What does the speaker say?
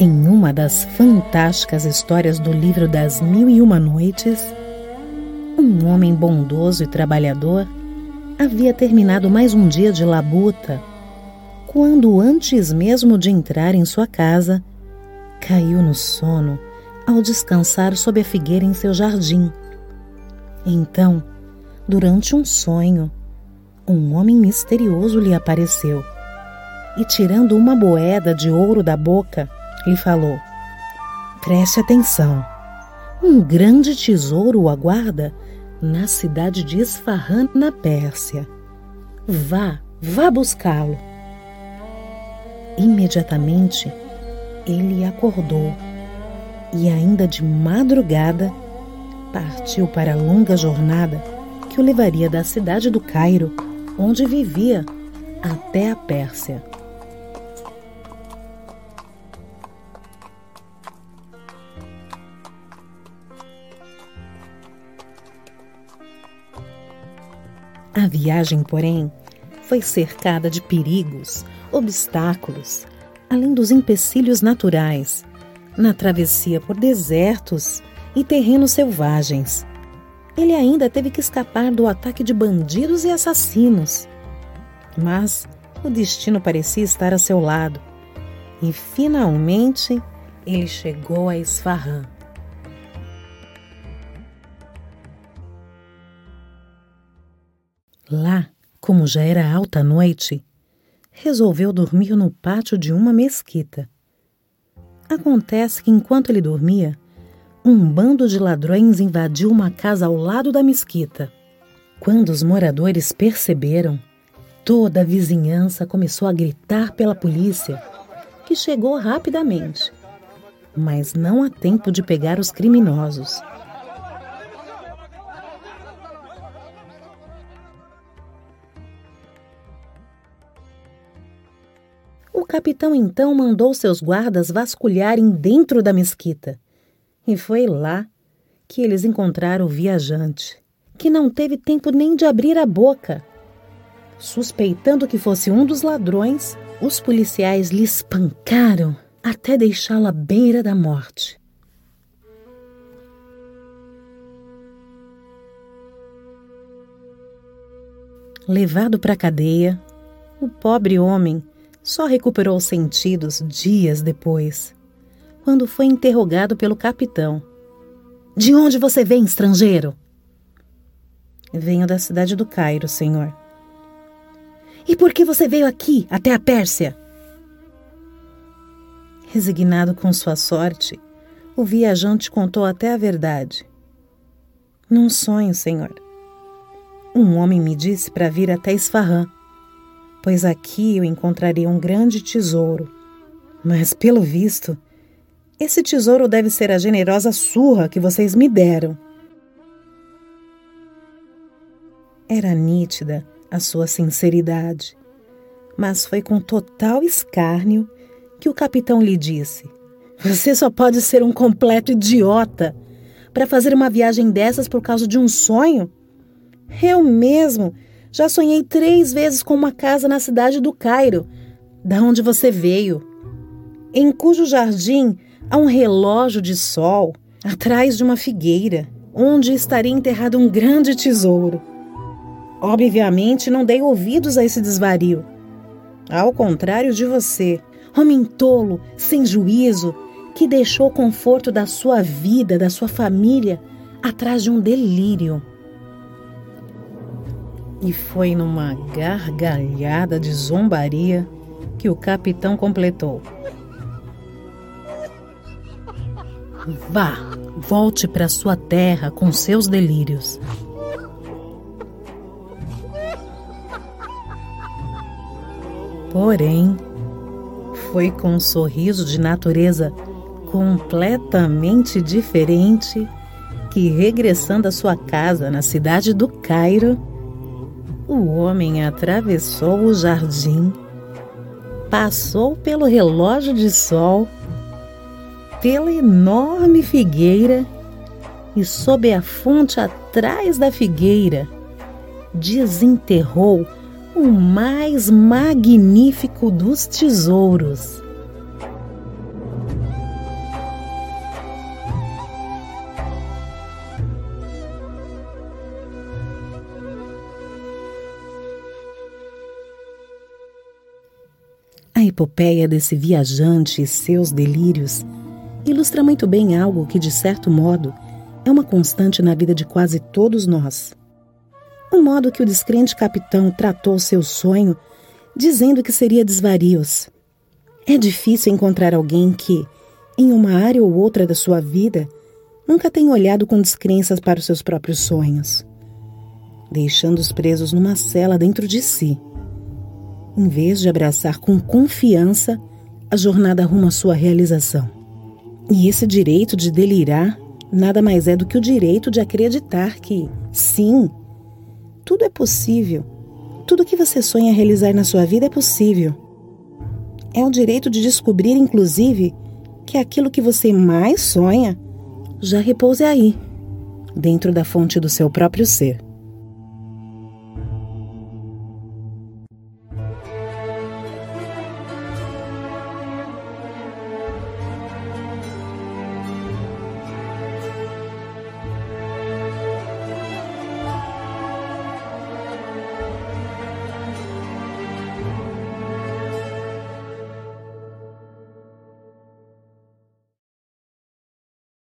Em uma das fantásticas histórias do livro das Mil e Uma Noites, um homem bondoso e trabalhador havia terminado mais um dia de labuta quando, antes mesmo de entrar em sua casa, caiu no sono ao descansar sob a figueira em seu jardim. Então, durante um sonho, um homem misterioso lhe apareceu e, tirando uma moeda de ouro da boca, lhe falou: Preste atenção. Um grande tesouro o aguarda na cidade de Esfahan, na Pérsia. Vá, vá buscá-lo. Imediatamente ele acordou e, ainda de madrugada, partiu para a longa jornada que o levaria da cidade do Cairo, onde vivia, até a Pérsia. A viagem, porém, foi cercada de perigos, obstáculos, além dos empecilhos naturais, na travessia por desertos e terrenos selvagens. Ele ainda teve que escapar do ataque de bandidos e assassinos. Mas o destino parecia estar a seu lado e finalmente ele chegou a Esfarrã. Lá, como já era alta noite, resolveu dormir no pátio de uma mesquita. Acontece que enquanto ele dormia, um bando de ladrões invadiu uma casa ao lado da mesquita. Quando os moradores perceberam, toda a vizinhança começou a gritar pela polícia, que chegou rapidamente. Mas não há tempo de pegar os criminosos. Capitão então mandou seus guardas vasculharem dentro da mesquita. E foi lá que eles encontraram o viajante, que não teve tempo nem de abrir a boca. Suspeitando que fosse um dos ladrões, os policiais lhe espancaram até deixá-lo à beira da morte. Levado para a cadeia, o pobre homem só recuperou os sentidos dias depois, quando foi interrogado pelo capitão. De onde você vem, estrangeiro? Venho da cidade do Cairo, senhor. E por que você veio aqui, até a Pérsia? Resignado com sua sorte, o viajante contou até a verdade. Num sonho, senhor. Um homem me disse para vir até Isfahan pois aqui eu encontraria um grande tesouro. Mas, pelo visto, esse tesouro deve ser a generosa surra que vocês me deram. Era nítida a sua sinceridade, mas foi com total escárnio que o capitão lhe disse: Você só pode ser um completo idiota para fazer uma viagem dessas por causa de um sonho? Eu mesmo já sonhei três vezes com uma casa na cidade do Cairo, da onde você veio, em cujo jardim há um relógio de sol atrás de uma figueira, onde estaria enterrado um grande tesouro. Obviamente não dei ouvidos a esse desvario. Ao contrário de você, homem tolo, sem juízo, que deixou o conforto da sua vida, da sua família, atrás de um delírio. E foi numa gargalhada de zombaria que o capitão completou. Vá, volte para sua terra com seus delírios. Porém, foi com um sorriso de natureza completamente diferente que, regressando à sua casa na cidade do Cairo, o homem atravessou o jardim, passou pelo relógio de sol, pela enorme figueira e, sob a fonte atrás da figueira, desenterrou o mais magnífico dos tesouros. A epopeia desse viajante e seus delírios ilustra muito bem algo que, de certo modo, é uma constante na vida de quase todos nós. O modo que o descrente capitão tratou seu sonho, dizendo que seria desvarios. É difícil encontrar alguém que, em uma área ou outra da sua vida, nunca tenha olhado com descrenças para os seus próprios sonhos, deixando-os presos numa cela dentro de si, em vez de abraçar com confiança a jornada rumo à sua realização. E esse direito de delirar nada mais é do que o direito de acreditar que, sim, tudo é possível. Tudo que você sonha realizar na sua vida é possível. É o direito de descobrir, inclusive, que aquilo que você mais sonha já repouse aí, dentro da fonte do seu próprio ser.